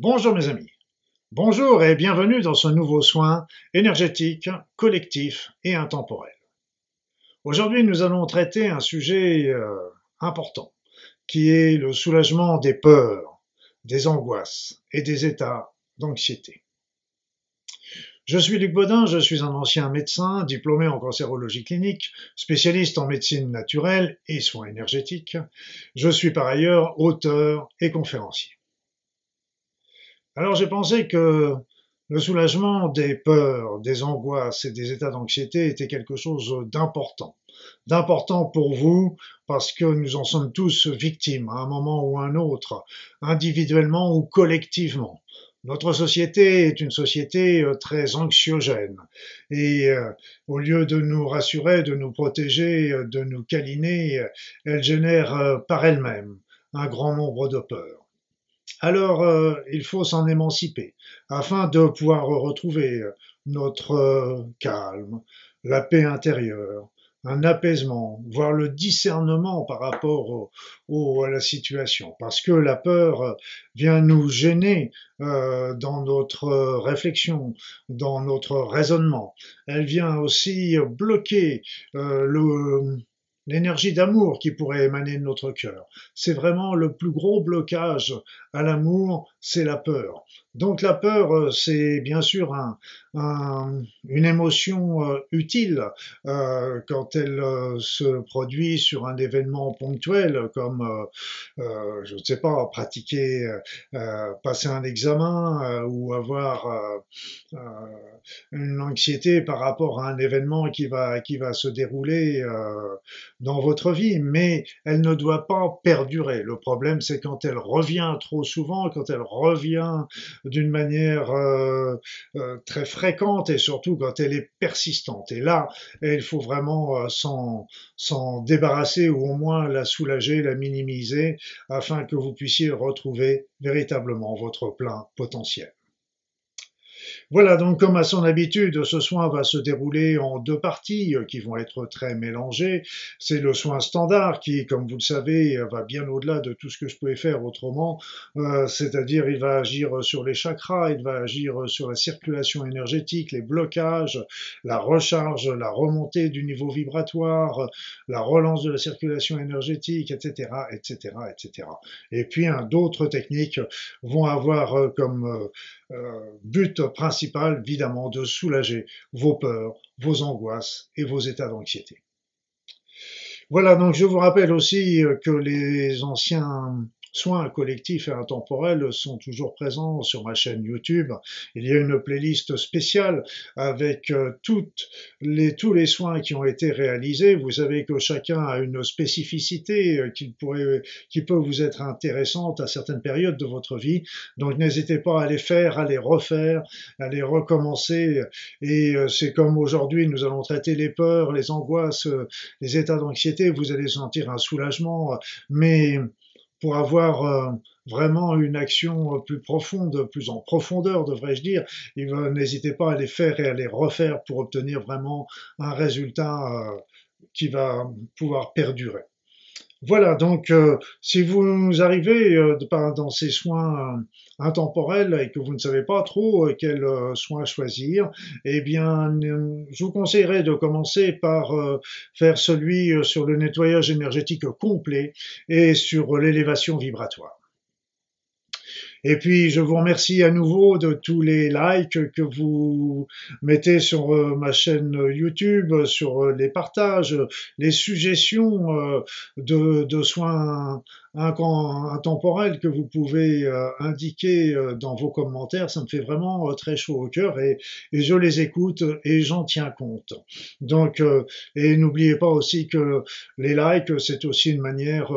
Bonjour mes amis. Bonjour et bienvenue dans ce nouveau soin énergétique, collectif et intemporel. Aujourd'hui, nous allons traiter un sujet euh, important qui est le soulagement des peurs, des angoisses et des états d'anxiété. Je suis Luc Baudin, je suis un ancien médecin, diplômé en cancérologie clinique, spécialiste en médecine naturelle et soins énergétiques. Je suis par ailleurs auteur et conférencier. Alors j'ai pensé que le soulagement des peurs, des angoisses et des états d'anxiété était quelque chose d'important. D'important pour vous parce que nous en sommes tous victimes à un moment ou à un autre, individuellement ou collectivement. Notre société est une société euh, très anxiogène et euh, au lieu de nous rassurer, de nous protéger, euh, de nous câliner, elle génère par elle-même un grand nombre de peurs. Alors il faut s'en émanciper afin de pouvoir retrouver notre calme, la paix intérieure, un apaisement, voire le discernement par rapport à la situation. Parce que la peur vient nous gêner euh, dans notre réflexion, dans notre raisonnement. Elle vient aussi bloquer euh, le, l'énergie d'amour qui pourrait émaner de notre cœur. C'est vraiment le plus gros blocage à l'amour, c'est la peur. Donc la peur, euh, c'est bien sûr une émotion euh, utile euh, quand elle se produit sur un événement ponctuel, comme, je ne sais pas, pratiquer, passer un examen ou avoir une anxiété par rapport à un événement qui va, qui va se dérouler dans votre vie, mais elle ne doit pas perdurer. Le problème, c'est quand elle revient trop souvent, quand elle revient d'une manière euh, euh, très fréquente et surtout quand elle est persistante. Et là, il faut vraiment euh, s'en débarrasser ou au moins la soulager, la minimiser afin que vous puissiez retrouver véritablement votre plein potentiel. Voilà, donc comme à son habitude, ce soin va se dérouler en deux parties euh, qui vont être très mélangées. C'est le soin standard qui, comme vous le savez, va bien au-delà de tout ce que je pouvais faire autrement, euh, c'est-à-dire il va agir sur les chakras, il va agir sur la circulation énergétique, les blocages, la recharge, la remontée du niveau vibratoire, la relance de la circulation énergétique, etc., etc., etc. Et puis d'autres techniques vont avoir euh, comme but principal évidemment, de soulager vos peurs, vos angoisses et vos états d'anxiété. Voilà, donc je vous rappelle aussi que les anciens soins collectifs et intemporels sont toujours présents sur ma chaîne YouTube. Il y a une playlist spéciale avec euh, toutes les, tous les soins qui ont été réalisés. Vous savez que chacun a une spécificité euh, qui, pourrait, qui peut vous être intéressante à certaines périodes de votre vie. Donc n'hésitez pas à les faire, à les refaire, à les recommencer. Et euh, c'est comme aujourd'hui, nous allons traiter les peurs, les angoisses, les états d'anxiété. Vous allez sentir un soulagement, mais pour avoir euh, vraiment une action euh, plus profonde, plus en profondeur, devrais-je dire, n'hésitez pas à les faire et à les refaire pour obtenir vraiment un résultat euh, qui va pouvoir perdurer. Voilà, donc euh, si vous arrivez euh, dans ces soins euh, intemporels et que vous ne savez pas trop quel soin choisir, eh bien, je vous conseillerais de commencer par faire celui sur le nettoyage énergétique complet et sur l'élévation vibratoire. Et puis, je vous remercie à nouveau de tous les likes que vous mettez sur euh, ma chaîne YouTube, sur euh, les partages, les suggestions euh, de, soins intemporels que vous pouvez indiquer dans vos commentaires. Ça me fait vraiment très chaud au cœur et, et je les écoute et j'en tiens compte. Donc, et n'oubliez pas aussi que les likes, c'est aussi une manière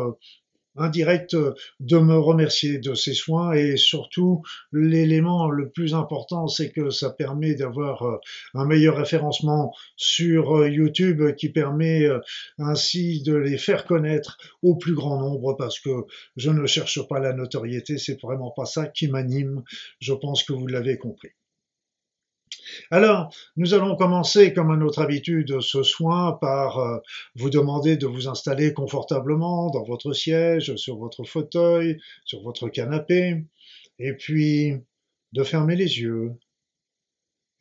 indirect de me remercier de ces soins et surtout l'élément le plus important c'est que ça permet d'avoir euh, un meilleur référencement sur euh, YouTube qui permet euh, ainsi de les faire connaître au plus grand nombre parce que je ne cherche pas la notoriété, c'est vraiment pas ça qui m'anime, je pense que vous l'avez compris. Alors, nous allons commencer, comme à notre habitude, ce soin par euh, vous demander de vous installer confortablement dans votre siège, sur votre fauteuil, sur votre canapé. Et puis de fermer les yeux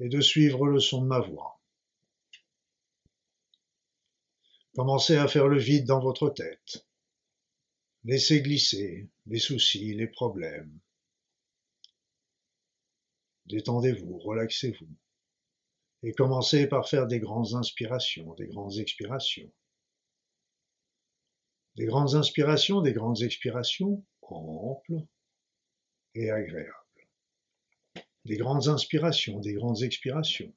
et de suivre le son de ma voix. Commencez à faire le vide dans votre tête. Laissez glisser les soucis, les problèmes. Détendez-vous, relaxez-vous. Et commencez par faire des grandes inspirations, des grandes expirations. Des grandes inspirations, des grandes expirations amples et agréables. Des grandes inspirations, des grandes expirations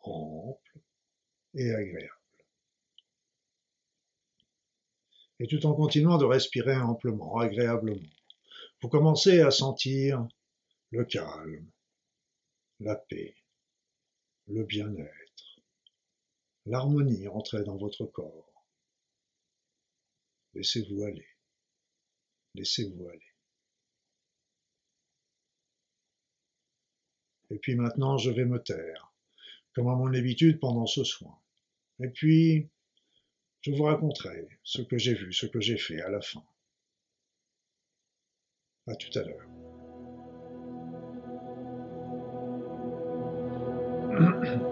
amples et agréables. Et tout en continuant de respirer amplement, agréablement, vous commencez à sentir le calme, la paix, le bien-être, l'harmonie entrer dans votre corps. Laissez-vous aller. Laissez-vous aller. Et puis maintenant, je vais me taire, comme à mon habitude pendant ce soin. Et puis, je vous raconterai ce que j'ai vu, ce que j'ai fait à la fin. À tout à l'heure. thank you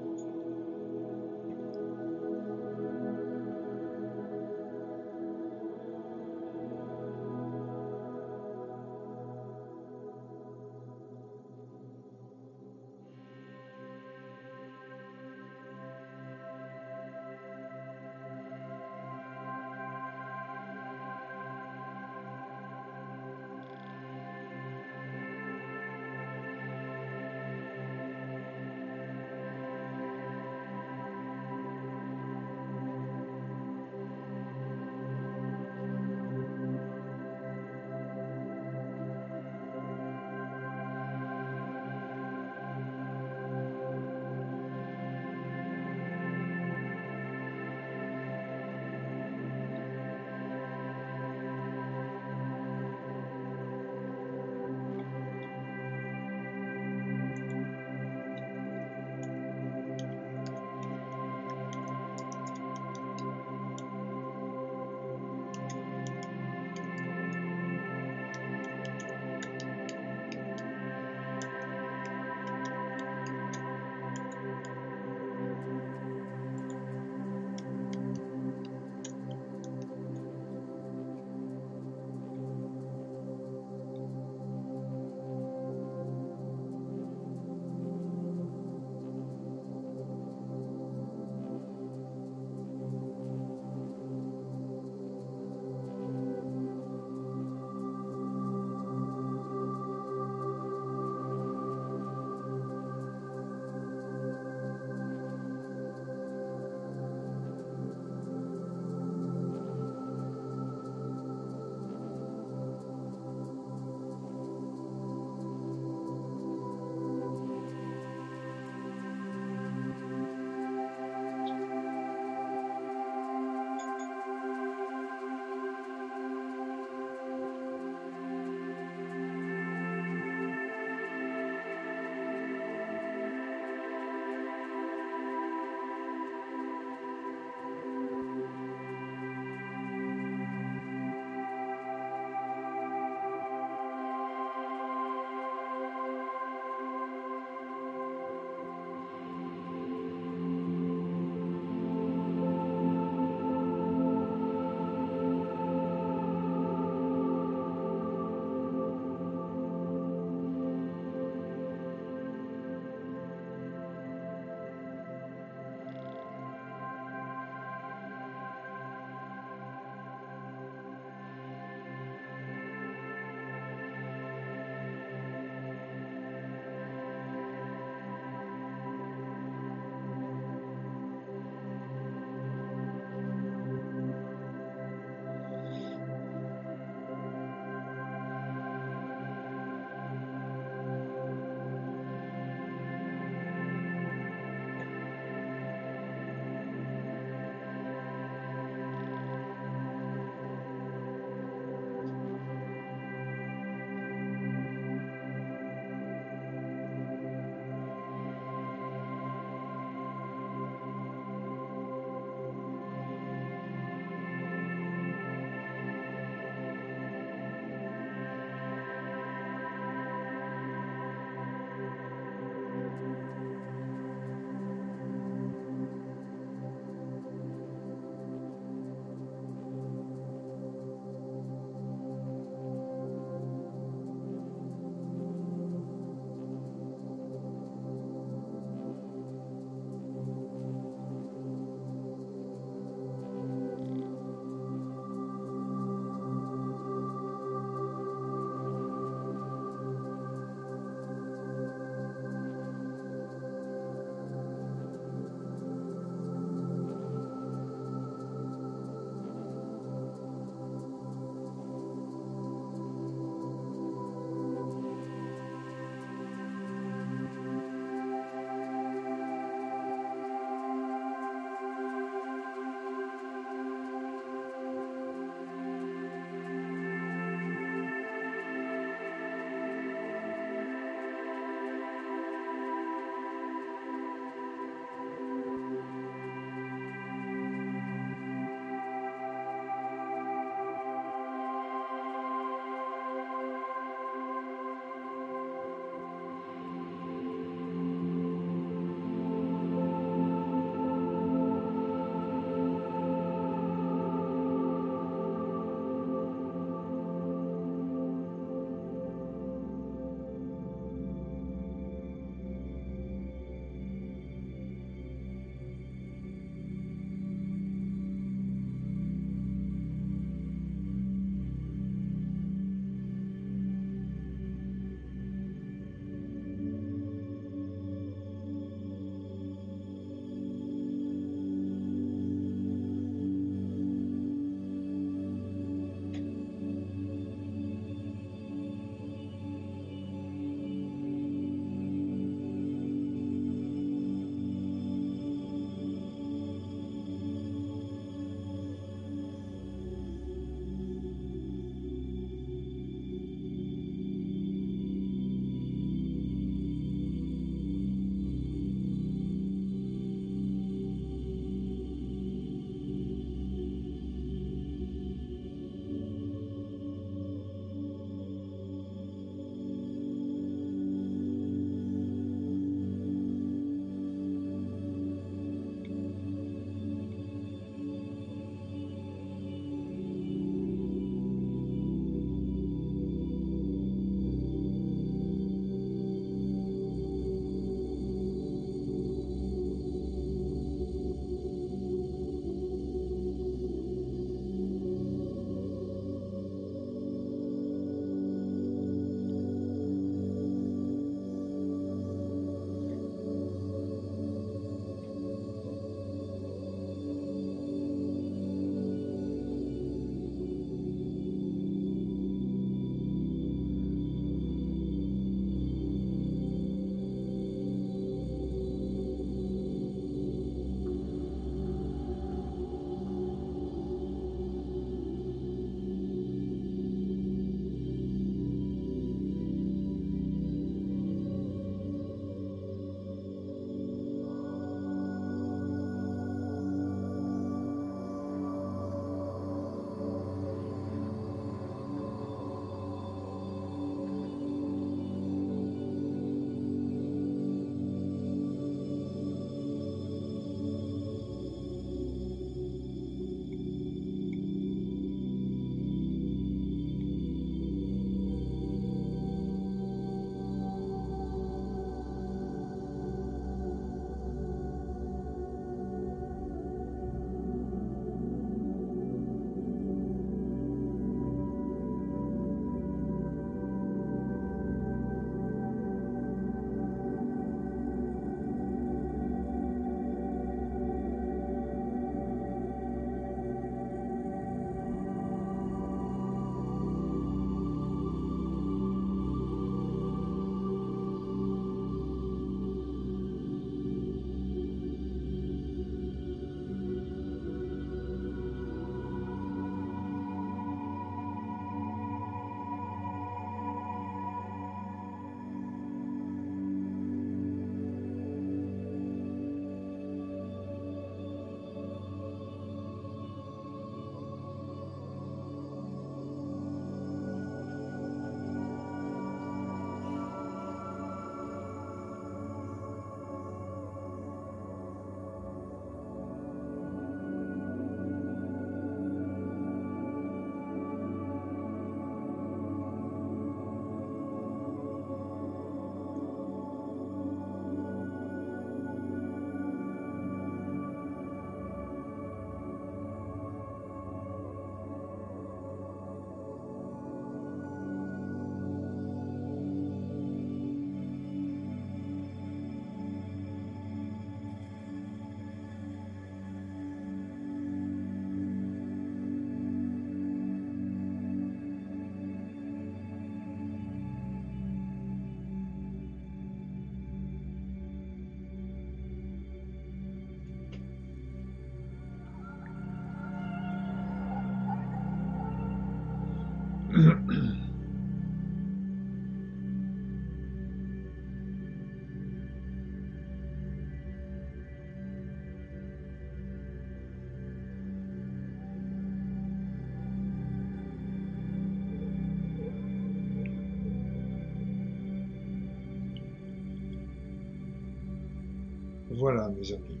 Voilà, mes amis.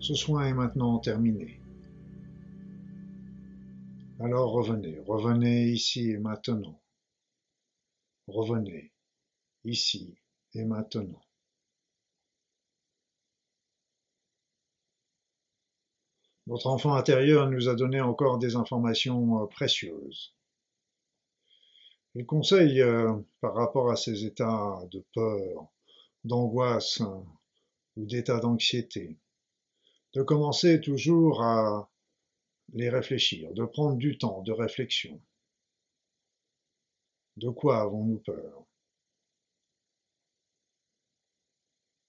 Ce soin est maintenant terminé. Alors revenez, revenez ici et maintenant. Revenez ici et maintenant. Notre enfant intérieur nous a donné encore des informations euh, précieuses. Il conseille, euh, par rapport à ces états de peur, d'angoisse ou d'état d'anxiété, de commencer toujours à les réfléchir, de prendre du temps de réflexion. De quoi avons-nous peur?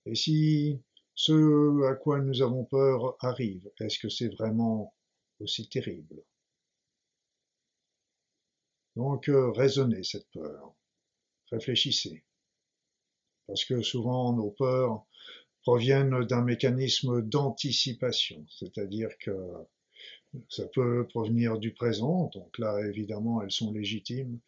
Et si ce à quoi nous avons peur arrive, est-ce que c'est vraiment aussi terrible? Donc euh, raisonnez cette peur, réfléchissez, parce que souvent nos peurs proviennent d'un mécanisme d'anticipation, c'est-à-dire que ça peut provenir du présent, donc là évidemment elles sont légitimes,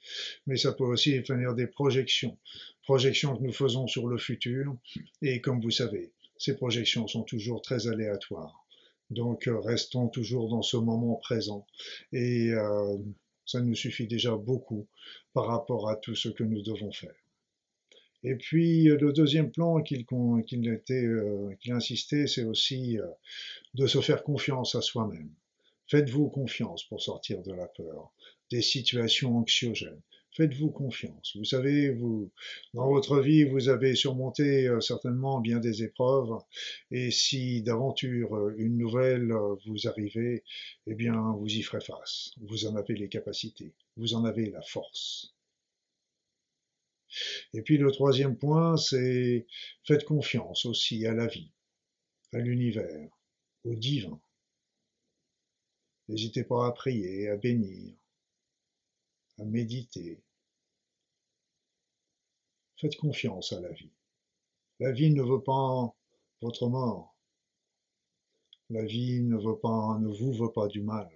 mais ça peut aussi venir des projections, projections que nous faisons sur le futur, et comme vous savez, ces projections sont toujours très aléatoires. Donc euh, restons toujours dans ce moment présent, et euh, ça nous suffit déjà beaucoup par rapport à tout ce que nous devons faire. Et puis le deuxième plan qu'il euh, insistait, c'est aussi de se faire confiance à soi-même. Faites-vous confiance pour sortir de la peur, des situations anxiogènes. Faites-vous confiance. Vous savez, vous, dans votre vie, vous avez surmonté euh, certainement bien des épreuves, et si d'aventure euh, une nouvelle euh, vous arrivez, eh bien, vous y ferez face. Vous en avez les capacités, vous en avez la force. Et puis le troisième point, c'est faites confiance aussi à la vie, à l'univers, au divin. N'hésitez pas à prier, à bénir, à méditer. Faites confiance à la vie. La vie ne veut pas votre mort. La vie ne veut pas, ne vous veut pas du mal.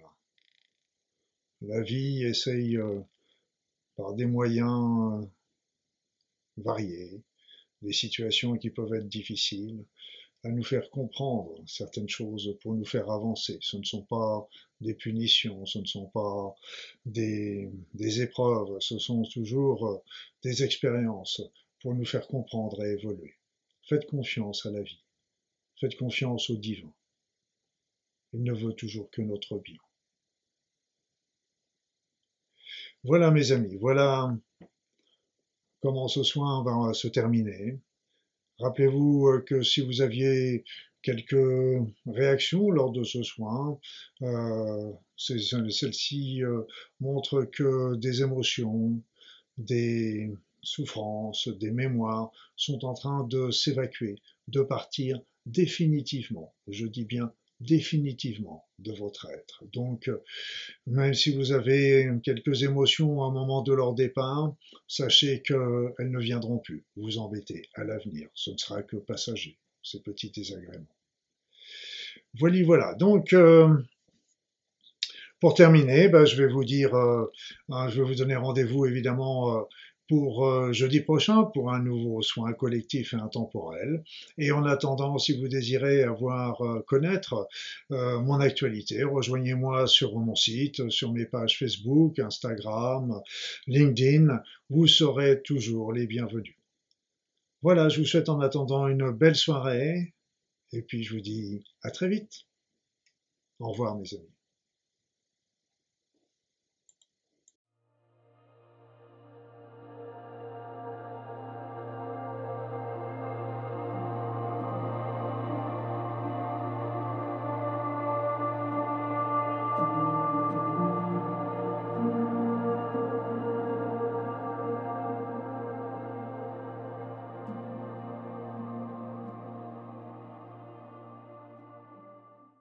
La vie essaye euh, par des moyens variés, des situations qui peuvent être difficiles, à nous faire comprendre certaines choses pour nous faire avancer. Ce ne sont pas des punitions, ce ne sont pas des, des épreuves, ce sont toujours euh, des expériences pour nous faire comprendre et évoluer. Faites confiance à la vie. Faites confiance au divin. Il ne veut toujours que notre bien. Voilà mes amis, voilà comment ce soin va se terminer. Rappelez-vous euh, que si vous aviez quelques réactions lors de ce soin, euh, celles-ci euh, montrent que des émotions, des souffrances, des mémoires sont en train de s'évacuer, de partir définitivement. Je dis bien définitivement de votre être. Donc, euh, même si vous avez quelques émotions à un moment de leur départ, sachez qu'elles ne viendront plus vous embêter à l'avenir. Ce ne sera que passager, ces petits désagréments. Voilà, voilà. Donc, euh, pour terminer, ben, je vais vous dire, euh, hein, je vais vous donner rendez-vous évidemment pour euh, jeudi prochain pour un nouveau soin collectif et intemporel. Et en attendant, si vous désirez avoir euh, connaître euh, mon actualité, rejoignez-moi sur mon site, sur mes pages Facebook, Instagram, LinkedIn. Vous serez toujours les bienvenus. Voilà, je vous souhaite en attendant une belle soirée et puis je vous dis à très vite. Au revoir mes amis.